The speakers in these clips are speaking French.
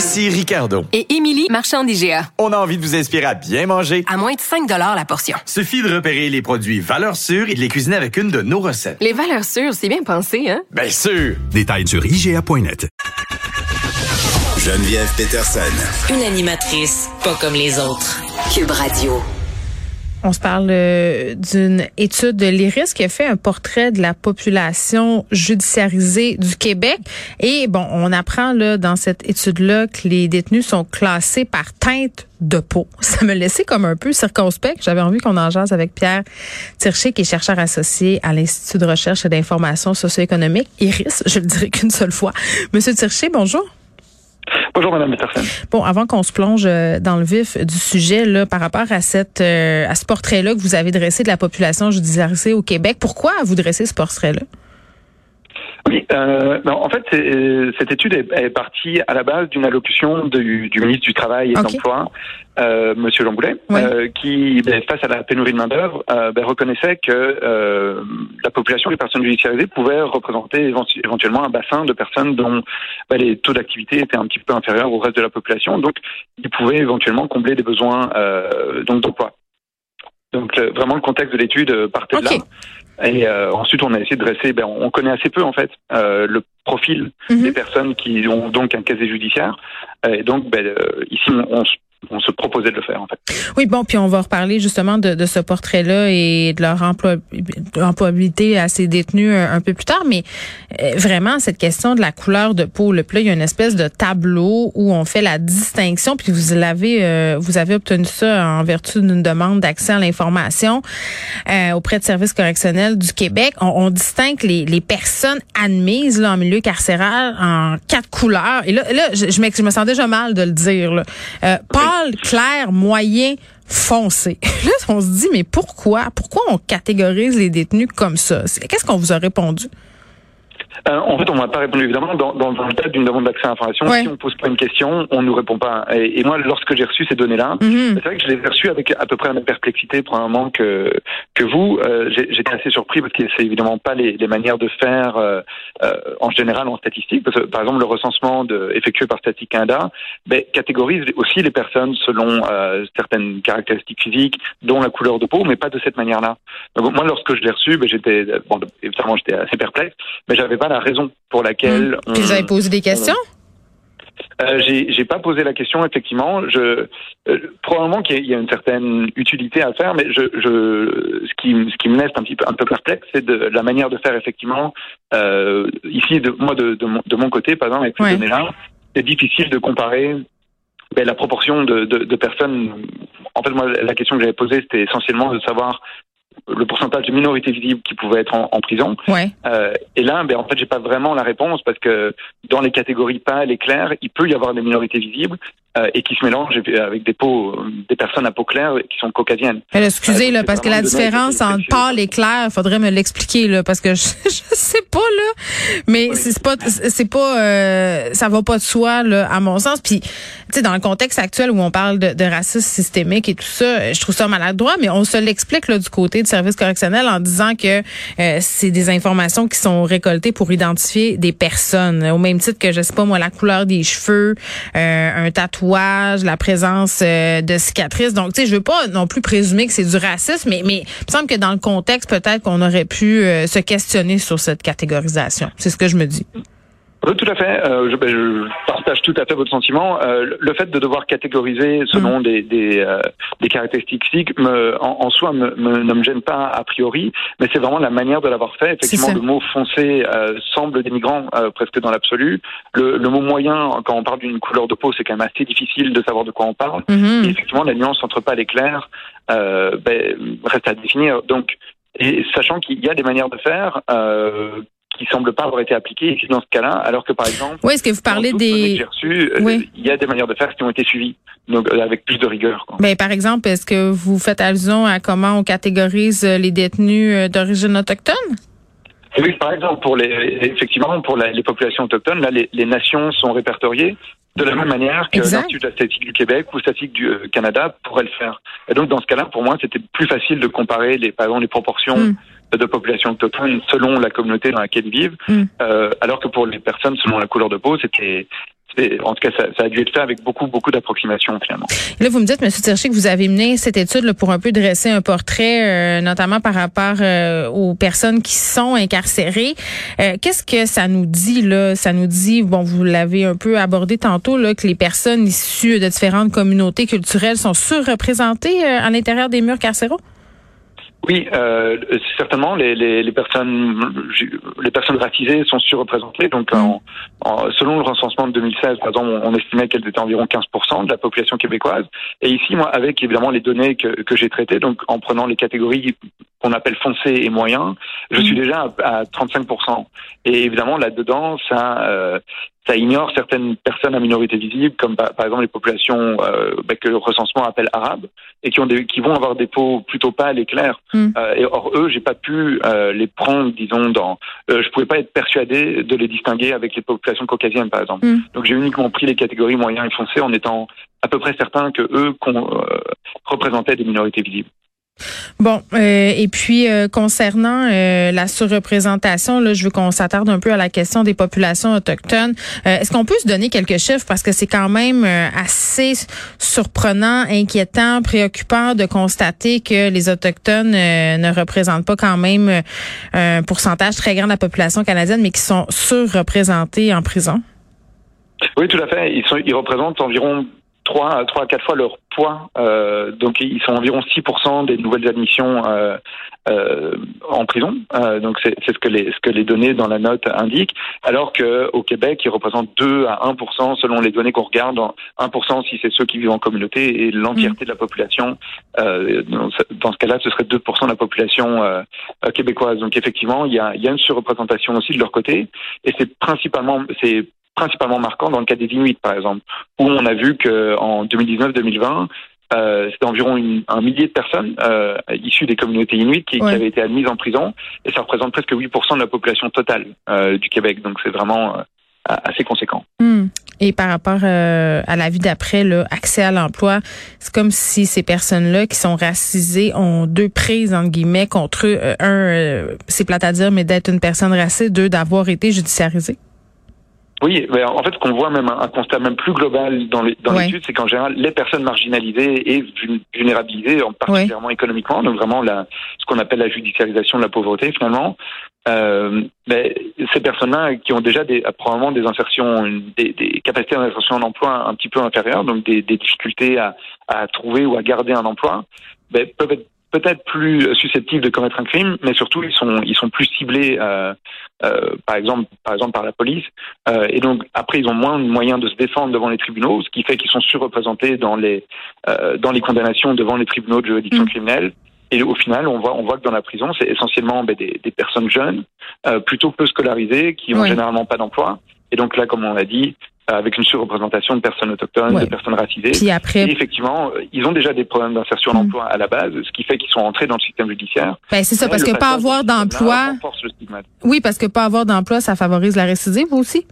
Ici Ricardo. Et Émilie, marchand d'IGA. On a envie de vous inspirer à bien manger. À moins de 5 la portion. Suffit de repérer les produits valeurs sûres et de les cuisiner avec une de nos recettes. Les valeurs sûres, c'est bien pensé, hein? Bien sûr! Détails sur IGA.net. Geneviève Peterson. Une animatrice pas comme les autres. Cube Radio. On se parle euh, d'une étude de l'IRIS qui a fait un portrait de la population judiciarisée du Québec. Et bon, on apprend là dans cette étude-là que les détenus sont classés par teinte de peau. Ça me laissait comme un peu circonspect. J'avais envie qu'on en jase avec Pierre Tirché, qui est chercheur associé à l'Institut de recherche et d'information socio-économique, IRIS, je le dirai qu'une seule fois. Monsieur Tirché, bonjour. Bonjour, Madame Peterson. Bon, avant qu'on se plonge euh, dans le vif du sujet, là, par rapport à cette, euh, à ce portrait-là que vous avez dressé de la population judiciarisée au Québec, pourquoi vous dressez ce portrait-là? Oui, euh, en fait, euh, cette étude est, partie à la base d'une allocution du, du, ministre du Travail et de l'Emploi, euh, Monsieur Lamboulet, euh, qui, ben, face à la pénurie de main d'œuvre, ben, reconnaissait que la population des personnes judiciarisées pouvait représenter éventuellement un bassin de personnes dont ben, les taux d'activité étaient un petit peu inférieurs au reste de la population, donc ils pouvaient éventuellement combler des besoins donc d'emploi. Donc vraiment le contexte de l'étude partait de là. Et euh, ensuite, on a essayé de dresser, ben, on connaît assez peu en fait euh, le profil mhm. des personnes qui ont donc un casier judiciaire. Et donc, ben, euh, ici, on, on se proposait de le faire en fait. Oui, bon, puis on va reparler justement de, de ce portrait-là et de leur emploi, employabilité à ces détenus un, peu plus tard, mais euh, vraiment cette question de la couleur de peau, le là, il y a une espèce de tableau où on fait la distinction, puis vous l'avez, euh, vous avez obtenu ça en vertu d'une demande d'accès à l'information euh, auprès de services correctionnels du Québec. On, on distingue les, les, personnes admises là, en milieu carcéral en quatre couleurs. Et là, là je, je, me sens déjà mal de le dire. Là. Clair, moyen, foncé. Là, on se dit, mais pourquoi? Pourquoi on catégorise les détenus comme ça? Qu'est-ce qu'on vous a répondu? Euh, en fait, on m'a pas répondu évidemment dans, dans, dans le cadre d'une demande d'accès à l'information. Si on pose pas une question, on nous répond pas. Et, et moi, lorsque j'ai reçu ces données-là, mhm. c'est vrai que je les ai reçues avec à peu près la même perplexité probablement que que vous. Euh, J'étais assez surpris parce que c'est évidemment pas les, les, manières de faire euh, euh, en général en statistique. Parce que, par exemple, le recensement de, effectué par Statistique Canada ben, catégorise aussi les personnes selon euh, certaines caractéristiques physiques, dont la couleur de peau, mais pas de cette manière-là. Donc moi, lorsque je l'ai reçu, ben, j'étais bon, évidemment j'étais assez perplexe, mais j'avais pas la raison pour laquelle. Mmh. vous avez posé des questions? Euh, j'ai pas posé la question effectivement. Je euh, probablement qu'il y a une certaine utilité à faire, mais je, je ce qui ce qui me laisse un petit peu un peu perplexe, c'est de la manière de faire effectivement. Euh, ici, de moi de, de, mon, de mon côté, par exemple avec ces données-là, c'est difficile de comparer ben, la proportion de, de, de, personnes. En fait, moi, la question que j'avais posée, c'était essentiellement de savoir le pourcentage de minorités visibles qui pouvaient être en, prison. Ouais. Euh, et là, ben, en fait, j'ai pas vraiment la réponse parce que dans les catégories pâles et claires, il peut y avoir des minorités visibles, euh, et qui se mélangent avec des peaux, des personnes à peau claire qui sont caucasiennes. excusez là, parce que la différence entre pâle et clair, faudrait me l'expliquer là, parce que je, je sais pas là, mais c'est pas, c'est pas, euh, ça va pas de soi là, à mon sens. Puis, tu sais, dans le contexte actuel où on parle de, de, racisme systémique et tout ça, je trouve ça maladroit, mais on se l'explique là du côté du service correctionnel en disant que euh, c'est des informations qui sont récoltées pour identifier des personnes, au même titre que je sais pas moi la couleur des cheveux, euh, un tatouage la présence euh, de cicatrices. Donc, tu sais, je veux pas non plus présumer que c'est du racisme, mais, mais il me semble que dans le contexte, peut-être qu'on aurait pu euh, se questionner sur cette catégorisation. C'est ce que je me dis. Oui, tout à fait. Euh, je, ben, je, partage tout à fait votre sentiment. Euh, le fait de devoir catégoriser selon mm. des, des, euh, des, caractéristiques physiques me, en, soi me, ne me gêne pas a priori, mais c'est vraiment la manière de l'avoir fait. Effectivement, le mot foncé euh, semble dénigrant presque dans l'absolu. Le, le, mot moyen, quand on parle d'une couleur de peau, c'est quand même assez difficile de savoir de quoi on parle. Mm-hmm. Et effectivement, la nuance entre pâle et clair ben, reste à définir. Donc, et sachant qu'il y a des manières de faire, euh, qui semble pas avoir été appliquée dans ce cas-là, alors que par exemple, oui, est-ce que vous parlez des, reçues, il y a des manières de faire qui ont été suivies, donc avec plus de rigueur. Quoi. Ben, par exemple, est-ce que vous faites allusion à comment on catégorise les détenus d'origine autochtone? Oui, par exemple, pour les, effectivement, pour les populations autochtones, là, les, les, nations sont répertoriées de la même manière que l'Institut de la statistique du Québec ou statistique du euh, Canada pourrait le faire. Et donc, dans ce cas-là, pour moi, c'était plus facile de comparer, les, par exemple, les proportions hmm. de population autochtone selon la communauté dans laquelle ils vivent, hmm. euh, alors que pour les personnes selon la couleur de peau, c'était en tout cas, ça, ça, a dû être fait avec beaucoup, beaucoup d'approximations finalement. Là, vous me dites, M. Tirchi, que vous avez mené cette étude là, pour un peu dresser un portrait, euh, notamment par rapport euh, aux personnes qui sont incarcérées. Euh, qu'est-ce que ça nous dit là? Ça nous dit, bon, vous l'avez un peu abordé tantôt, là, que les personnes issues de différentes communautés culturelles sont surreprésentées à l'intérieur des murs carcéraux? Oui, euh, certainement. Les, les, les, personnes, les personnes racisées sont surreprésentées. Donc, mm. en, selon le recensement de 2016, par exemple, on, estimait qu'elles étaient environ 15% de la population québécoise. Et ici, moi, avec évidemment les données que, que j'ai traitées, donc en prenant les catégories qu'on appelle foncé et moyen, je suis mm. déjà à, à 35%. Et évidemment, là-dedans, ça, euh, ça ignore certaines personnes à minorité visible, comme par, exemple les populations euh, bah, que le recensement appelle arabes, et qui ont des, qui vont avoir des peaux plutôt pâles et claires. Mm. Euh, et or eux, j'ai pas pu euh, les prendre, disons, dans. Euh, je pouvais pas être persuadé de les distinguer avec les populations caucasiennes, par exemple. Mm. Donc j'ai uniquement pris les catégories moyens et foncés en étant à peu près certain que eux représentaient des minorités visibles. Bon, euh, et puis euh, concernant euh, la surreprésentation, là, je veux qu'on s'attarde un peu à la question des populations autochtones. Est-ce qu'on peut se donner quelques chiffres? Parce que c'est quand même assez surprenant, inquiétant, préoccupant de constater que les autochtones ne représentent pas quand même un pourcentage très grand de la population canadienne, mais qui sont surreprésentés en prison. Oui, tout à fait. Ils, sont, ils représentent environ 3, 3 à 4 fois leur poids. Euh, donc ils sont environ 6% des nouvelles admissions euh, euh, en prison. Euh, donc c'est ce que les ce que les données dans la note indiquent. Alors que au Québec, ils représentent 2 à 1% selon les données qu'on regarde. 1% si c'est ceux qui vivent en communauté et l'entièreté de la population. Euh, dans ce cas-là, ce serait 2% de la population euh, québécoise. Donc effectivement, il y a, il y a une surreprésentation aussi de leur côté. Et c'est principalement c'est principalement marquant dans le cas des Inuits, par exemple, où on a vu qu'en 2019-2020, euh, c'était environ un millier de personnes euh, issues des communautés inuites qui, avaient été admises en prison, et ça représente presque 8% de la population totale euh, du Québec. Donc c'est vraiment euh, assez conséquent. Hmm. Et par rapport à la vie d'après, accès à l'emploi, c'est comme si ces personnes-là qui sont racisées ont deux prises entre guillemets contre eux. un, c'est plate à dire, mais d'être une personne raciste, deux, d'avoir été judiciarisée. Oui, en fait, ce qu'on voit même un, constat même plus global dans l'étude, c'est qu'en général, les personnes marginalisées et vulnérabilisées, en particulièrement économiquement, donc vraiment la, ce qu'on appelle la judiciarisation de la pauvreté, finalement, euh, mais ces personnes-là qui ont déjà des, probablement des insertions, des, des capacités d'insertion en emploi un petit peu inférieures, donc des, des difficultés à, à, trouver ou à garder un emploi, ben, peuvent être peut-être plus susceptibles de commettre un crime, mais surtout ils sont ils sont plus ciblés, euh, euh, par exemple par exemple par la police, euh, et donc après ils ont moins de moyens de se défendre devant les tribunaux, ce qui fait qu'ils sont surreprésentés dans les euh, dans les condamnations devant les tribunaux de juridiction mmh. criminelle. Et au final, on voit, on voit que dans la prison, c'est essentiellement ben, des, des, personnes jeunes, euh, plutôt peu scolarisées, qui n'ont généralement pas d'emploi. Et donc là, comme on l'a dit, avec une surreprésentation de personnes autochtones, de personnes racisées. Puis après, et effectivement, euh, ils ont déjà des problèmes d'insertion mm. d'emploi à la base, ce qui fait qu'ils sont entrés dans le système judiciaire. Ben c'est ça, parce que pas avoir d'emploi. Oui, parce que pas avoir d'emploi, ça favorise la récidive aussi.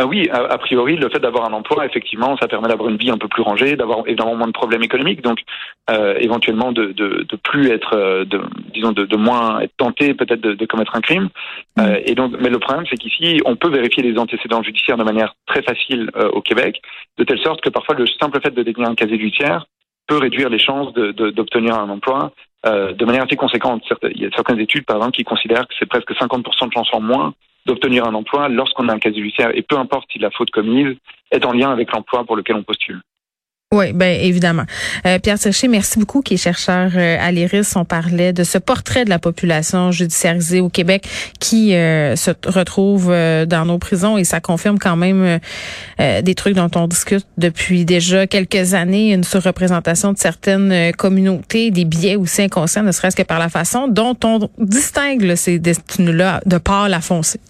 Ah oui, a, priori, le fait d'avoir un emploi, effectivement, ça permet d'avoir une vie un peu plus rangée, d'avoir évidemment moins de problèmes économiques, donc euh, éventuellement de, de, de, plus être, euh, de, disons, de, de moins être tenté peut-être de, de, commettre un crime. Mm. Euh, et donc, mais le problème, c'est qu'ici, on peut vérifier les antécédents judiciaires de manière très facile euh, au Québec, de telle sorte que parfois le simple fait de détenir un casier judiciaire peut réduire les chances d'obtenir un emploi euh, de manière assez conséquente. Il y a certaines études, par exemple, qui considèrent que c'est presque 50% de chances en moins d'obtenir un emploi lorsqu'on a un casier judiciaire, et peu importe si la faute commise est en lien avec l'emploi pour lequel on postule. Oui, ben évidemment. Euh, Pierre Tircher, merci beaucoup, qui est chercheur euh, à l'IRIS. On parlait de ce portrait de la population judiciarisée au Québec qui euh, se retrouve dans nos prisons et ça confirme quand même des trucs dont on discute depuis déjà quelques années, une surreprésentation de certaines communautés, des biais aussi inconscients, ne serait-ce que par la façon dont on distingue ces destinées-là de par la foncée.